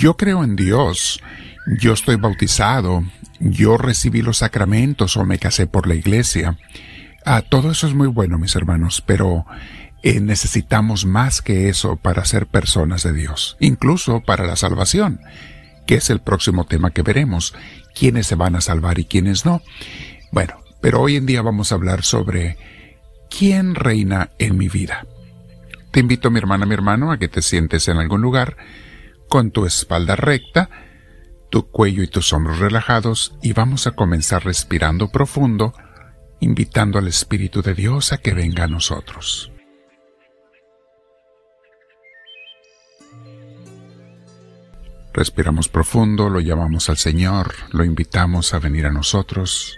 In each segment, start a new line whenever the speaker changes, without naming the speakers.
yo creo en Dios, yo estoy bautizado, yo recibí los sacramentos o me casé por la iglesia. Ah, todo eso es muy bueno, mis hermanos, pero eh, necesitamos más que eso para ser personas de Dios, incluso para la salvación, que es el próximo tema que veremos, quiénes se van a salvar y quiénes no. Bueno, pero hoy en día vamos a hablar sobre quién reina en mi vida. Te invito, mi hermana, mi hermano, a que te sientes en algún lugar, con tu espalda recta, tu cuello y tus hombros relajados, y vamos a comenzar respirando profundo, invitando al Espíritu de Dios a que venga a nosotros. Respiramos profundo, lo llamamos al Señor, lo invitamos a venir a nosotros.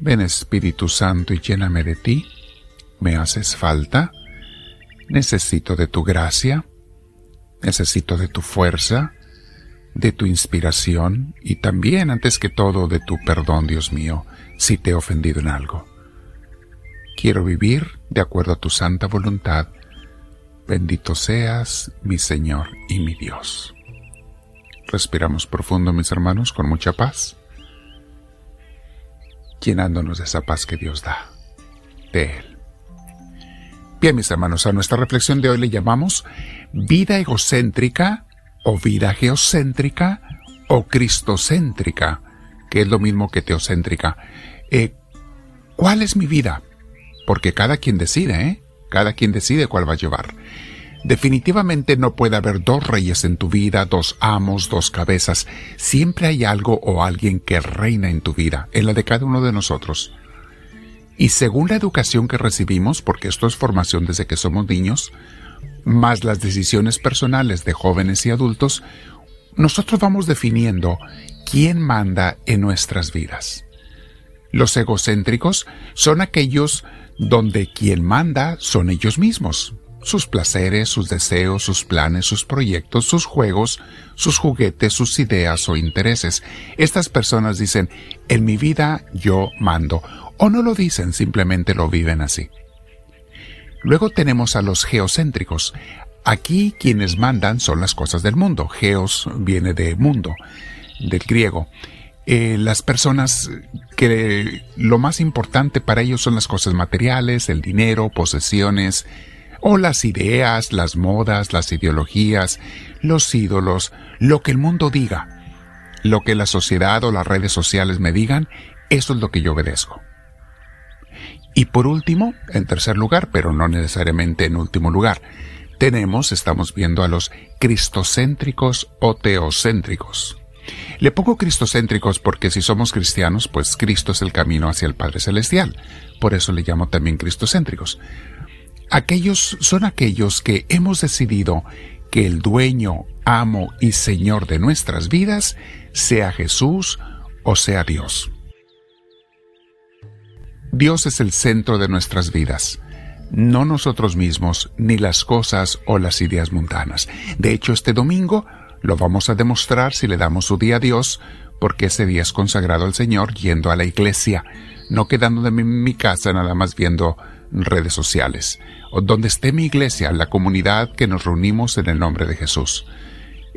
Ven Espíritu Santo y lléname de ti. Me haces falta. Necesito de tu gracia. Necesito de tu fuerza, de tu inspiración y también, antes que todo, de tu perdón, Dios mío, si te he ofendido en algo. Quiero vivir de acuerdo a tu santa voluntad Bendito seas, mi Señor y mi Dios. Respiramos profundo, mis hermanos, con mucha paz, llenándonos de esa paz que Dios da, de Él. Bien, mis hermanos, a nuestra reflexión de hoy le llamamos vida egocéntrica o vida geocéntrica o cristocéntrica, que es lo mismo que teocéntrica. Eh, ¿Cuál es mi vida? Porque cada quien decide, ¿eh? Cada quien decide cuál va a llevar. Definitivamente no puede haber dos reyes en tu vida, dos amos, dos cabezas. Siempre hay algo o alguien que reina en tu vida, en la de cada uno de nosotros. Y según la educación que recibimos, porque esto es formación desde que somos niños, más las decisiones personales de jóvenes y adultos, nosotros vamos definiendo quién manda en nuestras vidas. Los egocéntricos son aquellos donde quien manda son ellos mismos, sus placeres, sus deseos, sus planes, sus proyectos, sus juegos, sus juguetes, sus ideas o intereses. Estas personas dicen, en mi vida yo mando, o no lo dicen, simplemente lo viven así. Luego tenemos a los geocéntricos. Aquí quienes mandan son las cosas del mundo. Geos viene de mundo, del griego. Eh, las personas que lo más importante para ellos son las cosas materiales, el dinero, posesiones, o las ideas, las modas, las ideologías, los ídolos, lo que el mundo diga, lo que la sociedad o las redes sociales me digan, eso es lo que yo obedezco. Y por último, en tercer lugar, pero no necesariamente en último lugar, tenemos, estamos viendo a los cristocéntricos o teocéntricos. Le pongo cristocéntricos porque si somos cristianos, pues Cristo es el camino hacia el Padre Celestial. Por eso le llamo también cristocéntricos. Aquellos son aquellos que hemos decidido que el dueño, amo y señor de nuestras vidas sea Jesús o sea Dios. Dios es el centro de nuestras vidas, no nosotros mismos, ni las cosas o las ideas mundanas. De hecho, este domingo lo vamos a demostrar si le damos su día a Dios, porque ese día es consagrado al Señor yendo a la iglesia, no quedándome en mi casa nada más viendo redes sociales, o donde esté mi iglesia, la comunidad que nos reunimos en el nombre de Jesús.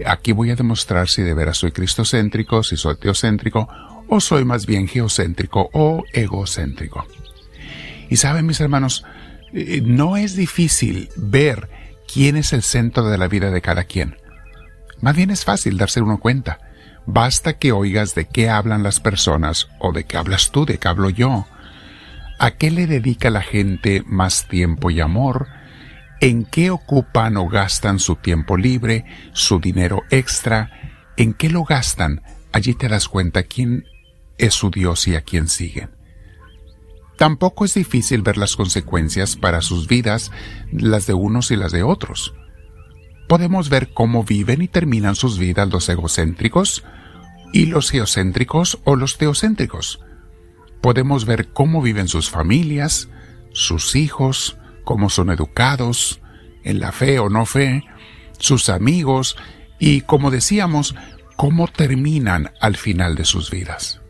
Aquí voy a demostrar si de veras soy cristocéntrico, si soy teocéntrico, o soy más bien geocéntrico o egocéntrico. Y saben, mis hermanos, eh, no es difícil ver quién es el centro de la vida de cada quien. Más bien es fácil darse uno cuenta. Basta que oigas de qué hablan las personas o de qué hablas tú, de qué hablo yo. ¿A qué le dedica la gente más tiempo y amor? ¿En qué ocupan o gastan su tiempo libre, su dinero extra? ¿En qué lo gastan? Allí te das cuenta quién es su Dios y a quién siguen. Tampoco es difícil ver las consecuencias para sus vidas, las de unos y las de otros podemos ver cómo viven y terminan sus vidas los egocéntricos y los geocéntricos o los teocéntricos. Podemos ver cómo viven sus familias, sus hijos, cómo son educados, en la fe o no fe, sus amigos y, como decíamos, cómo terminan al final de sus vidas.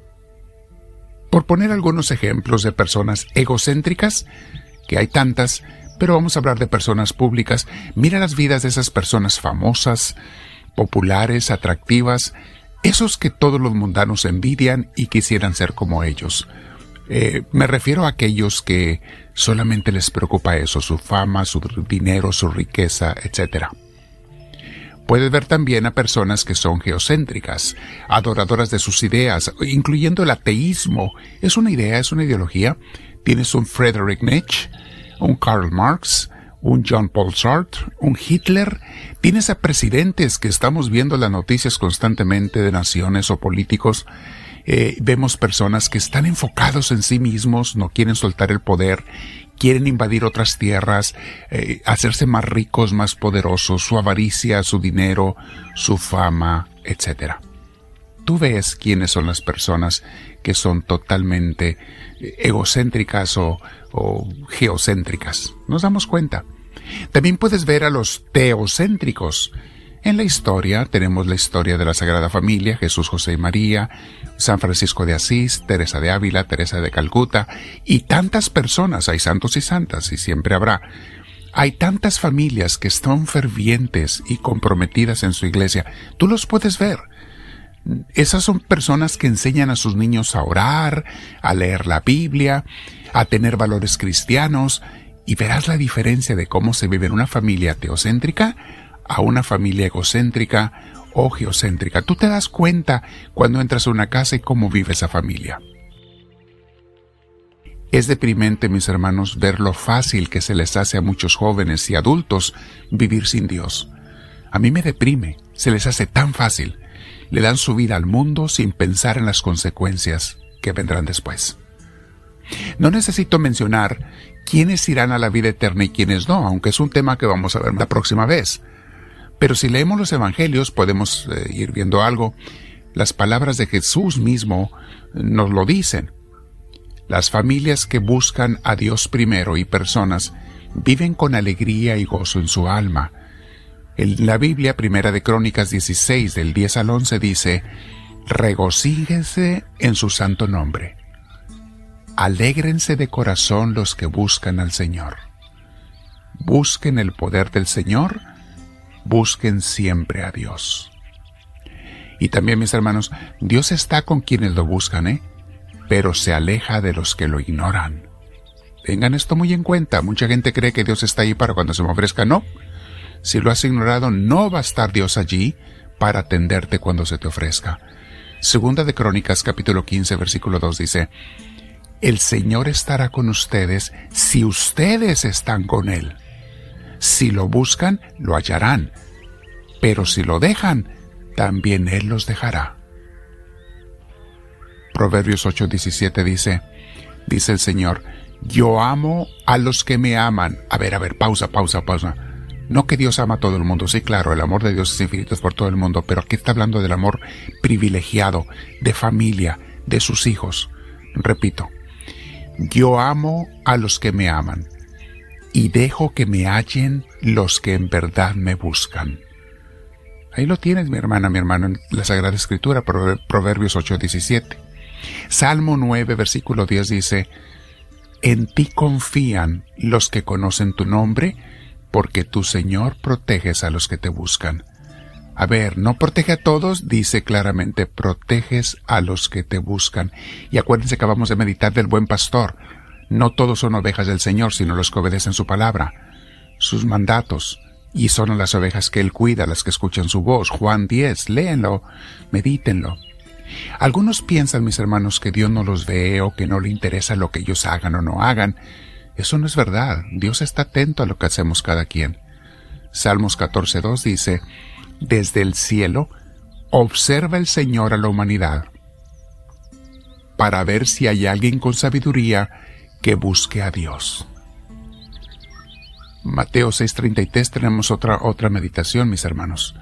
Por poner algunos ejemplos de personas egocéntricas, que hay tantas, pero vamos a hablar de personas públicas. Mira las vidas de esas personas famosas, populares, atractivas, esos que todos los mundanos envidian y quisieran ser como ellos. Eh, me refiero a aquellos que solamente les preocupa eso, su fama, su dinero, su riqueza, etc. Puedes ver también a personas que son geocéntricas, adoradoras de sus ideas, incluyendo el ateísmo. Es una idea, es una ideología. Tienes un Friedrich Nietzsche, un Karl Marx, un John Paul Sartre, un Hitler. Tienes a presidentes que estamos viendo las noticias constantemente de naciones o políticos eh, vemos personas que están enfocados en sí mismos, no quieren soltar el poder, quieren invadir otras tierras, eh, hacerse más ricos, más poderosos, su avaricia, su dinero, su fama, etc. Tú ves quiénes son las personas que son totalmente eh, egocéntricas o, o geocéntricas. Nos damos cuenta. También puedes ver a los teocéntricos, en la historia tenemos la historia de la Sagrada Familia, Jesús, José y María, San Francisco de Asís, Teresa de Ávila, Teresa de Calcuta, y tantas personas, hay santos y santas, y siempre habrá. Hay tantas familias que están fervientes y comprometidas en su iglesia. Tú los puedes ver. Esas son personas que enseñan a sus niños a orar, a leer la Biblia, a tener valores cristianos, y verás la diferencia de cómo se vive en una familia teocéntrica a una familia egocéntrica o geocéntrica. Tú te das cuenta cuando entras a una casa y cómo vive esa familia. Es deprimente, mis hermanos, ver lo fácil que se les hace a muchos jóvenes y adultos vivir sin Dios. A mí me deprime, se les hace tan fácil. Le dan su vida al mundo sin pensar en las consecuencias que vendrán después. No necesito mencionar quiénes irán a la vida eterna y quiénes no, aunque es un tema que vamos a ver la próxima vez. Pero si leemos los Evangelios podemos eh, ir viendo algo. Las palabras de Jesús mismo nos lo dicen. Las familias que buscan a Dios primero y personas viven con alegría y gozo en su alma. En la Biblia, Primera de Crónicas 16, del 10 al 11, dice, Regocíguense en su santo nombre. Alégrense de corazón los que buscan al Señor. Busquen el poder del Señor busquen siempre a Dios. Y también, mis hermanos, Dios está con quienes lo buscan, ¿eh? Pero se aleja de los que lo ignoran. Tengan esto muy en cuenta. Mucha gente cree que Dios está ahí para cuando se me ofrezca. No. Si lo has ignorado, no va a estar Dios allí para atenderte cuando se te ofrezca. Segunda de Crónicas, capítulo 15, versículo 2 dice, El Señor estará con ustedes si ustedes están con Él. Si lo buscan, lo hallarán, pero si lo dejan, también Él los dejará. Proverbios 8:17 dice, dice el Señor, yo amo a los que me aman. A ver, a ver, pausa, pausa, pausa. No que Dios ama a todo el mundo, sí, claro, el amor de Dios es infinito por todo el mundo, pero aquí está hablando del amor privilegiado, de familia, de sus hijos. Repito, yo amo a los que me aman y dejo que me hallen los que en verdad me buscan. Ahí lo tienes, mi hermana, mi hermano, en la Sagrada Escritura, Proverbios 8:17. Salmo 9, versículo 10 dice, En ti confían los que conocen tu nombre, porque tu Señor proteges a los que te buscan. A ver, no protege a todos, dice claramente, proteges a los que te buscan. Y acuérdense que acabamos de meditar del buen pastor. No todos son ovejas del Señor, sino los que obedecen su palabra, sus mandatos, y son las ovejas que Él cuida, las que escuchan su voz. Juan 10, léenlo, medítenlo. Algunos piensan, mis hermanos, que Dios no los ve o que no le interesa lo que ellos hagan o no hagan. Eso no es verdad. Dios está atento a lo que hacemos cada quien. Salmos 14.2 dice, Desde el cielo observa el Señor a la humanidad para ver si hay alguien con sabiduría que busque a Dios. Mateo 6:33 tenemos otra, otra meditación, mis hermanos,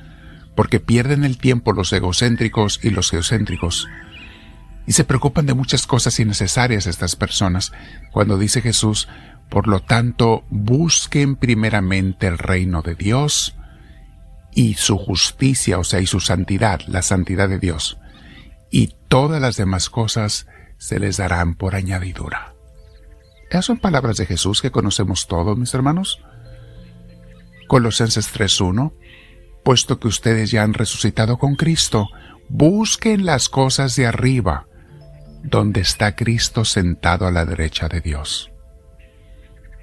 porque pierden el tiempo los egocéntricos y los geocéntricos, y se preocupan de muchas cosas innecesarias estas personas, cuando dice Jesús, por lo tanto, busquen primeramente el reino de Dios y su justicia, o sea, y su santidad, la santidad de Dios, y todas las demás cosas se les darán por añadidura. Esas son palabras de Jesús que conocemos todos, mis hermanos. Colosenses 3.1. puesto que ustedes ya han resucitado con Cristo, busquen las cosas de arriba, donde está Cristo sentado a la derecha de Dios.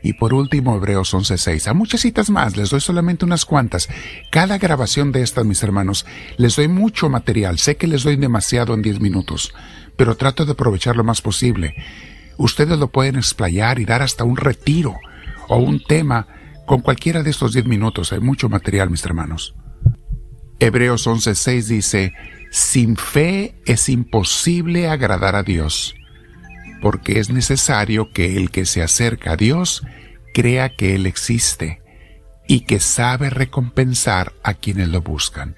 Y por último, Hebreos 11:6. A muchas citas más, les doy solamente unas cuantas. Cada grabación de estas, mis hermanos, les doy mucho material. Sé que les doy demasiado en 10 minutos, pero trato de aprovechar lo más posible. Ustedes lo pueden explayar y dar hasta un retiro o un tema con cualquiera de estos 10 minutos. Hay mucho material, mis hermanos. Hebreos 11:6 dice, sin fe es imposible agradar a Dios porque es necesario que el que se acerca a Dios crea que Él existe y que sabe recompensar a quienes lo buscan.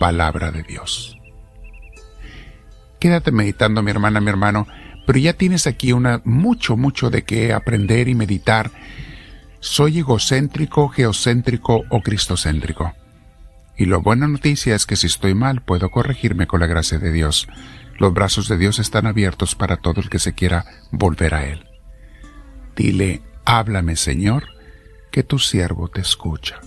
Palabra de Dios. Quédate meditando, mi hermana, mi hermano, pero ya tienes aquí una mucho, mucho de qué aprender y meditar. ¿Soy egocéntrico, geocéntrico o cristocéntrico? Y la buena noticia es que si estoy mal puedo corregirme con la gracia de Dios. Los brazos de Dios están abiertos para todo el que se quiera volver a Él. Dile, háblame Señor, que tu siervo te escucha.